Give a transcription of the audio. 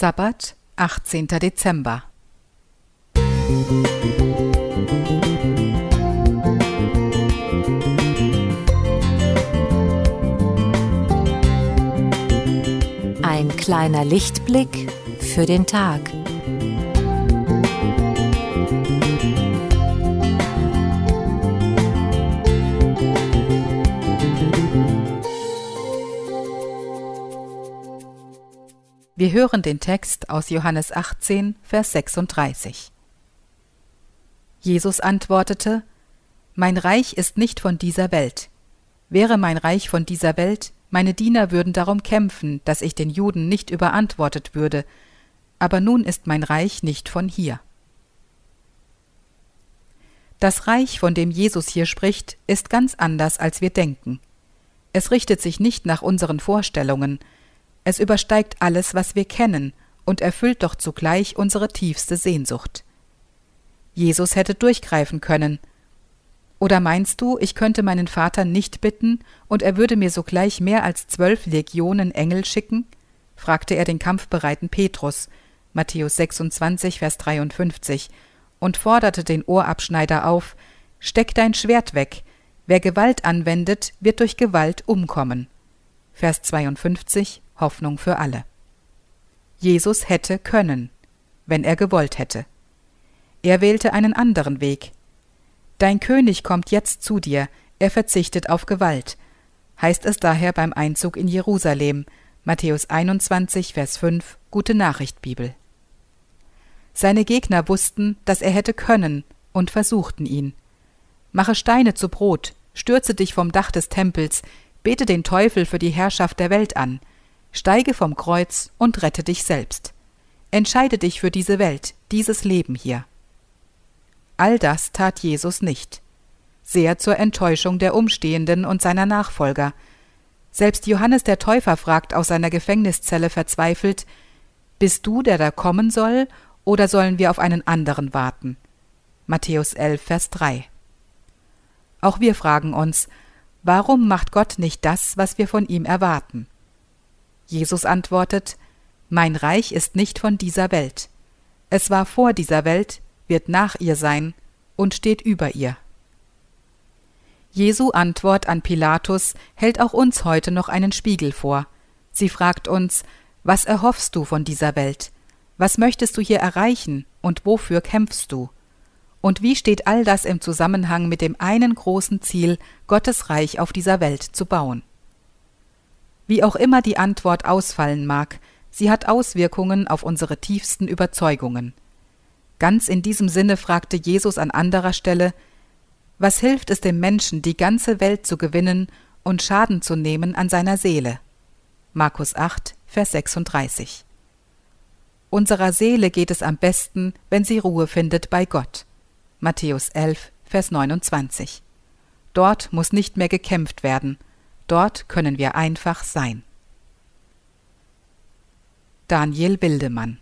Sabbat, 18. Dezember. Ein kleiner Lichtblick für den Tag. Wir hören den Text aus Johannes 18, Vers 36. Jesus antwortete, Mein Reich ist nicht von dieser Welt. Wäre mein Reich von dieser Welt, meine Diener würden darum kämpfen, dass ich den Juden nicht überantwortet würde, aber nun ist mein Reich nicht von hier. Das Reich, von dem Jesus hier spricht, ist ganz anders, als wir denken. Es richtet sich nicht nach unseren Vorstellungen, es übersteigt alles, was wir kennen, und erfüllt doch zugleich unsere tiefste Sehnsucht. Jesus hätte durchgreifen können. Oder meinst du, ich könnte meinen Vater nicht bitten, und er würde mir sogleich mehr als zwölf Legionen Engel schicken? fragte er den kampfbereiten Petrus, Matthäus 26, Vers 53, und forderte den Ohrabschneider auf, Steck dein Schwert weg, wer Gewalt anwendet, wird durch Gewalt umkommen. Vers 52 Hoffnung für alle. Jesus hätte können, wenn er gewollt hätte. Er wählte einen anderen Weg. Dein König kommt jetzt zu dir, er verzichtet auf Gewalt, heißt es daher beim Einzug in Jerusalem, Matthäus 21, Vers 5, Gute Nachricht Bibel. Seine Gegner wussten, dass er hätte können und versuchten ihn. Mache Steine zu Brot, stürze dich vom Dach des Tempels, bete den Teufel für die Herrschaft der Welt an, Steige vom Kreuz und rette dich selbst. Entscheide dich für diese Welt, dieses Leben hier. All das tat Jesus nicht. Sehr zur Enttäuschung der Umstehenden und seiner Nachfolger. Selbst Johannes der Täufer fragt aus seiner Gefängniszelle verzweifelt, Bist du, der da kommen soll, oder sollen wir auf einen anderen warten? Matthäus 11, Vers 3. Auch wir fragen uns, warum macht Gott nicht das, was wir von ihm erwarten? Jesus antwortet, Mein Reich ist nicht von dieser Welt. Es war vor dieser Welt, wird nach ihr sein und steht über ihr. Jesu Antwort an Pilatus hält auch uns heute noch einen Spiegel vor. Sie fragt uns, was erhoffst du von dieser Welt? Was möchtest du hier erreichen und wofür kämpfst du? Und wie steht all das im Zusammenhang mit dem einen großen Ziel, Gottes Reich auf dieser Welt zu bauen? Wie auch immer die Antwort ausfallen mag, sie hat Auswirkungen auf unsere tiefsten Überzeugungen. Ganz in diesem Sinne fragte Jesus an anderer Stelle Was hilft es dem Menschen, die ganze Welt zu gewinnen und Schaden zu nehmen an seiner Seele? Markus 8, Vers 36. Unserer Seele geht es am besten, wenn sie Ruhe findet bei Gott. Matthäus 11, Vers 29. Dort muss nicht mehr gekämpft werden, Dort können wir einfach sein. Daniel Wildemann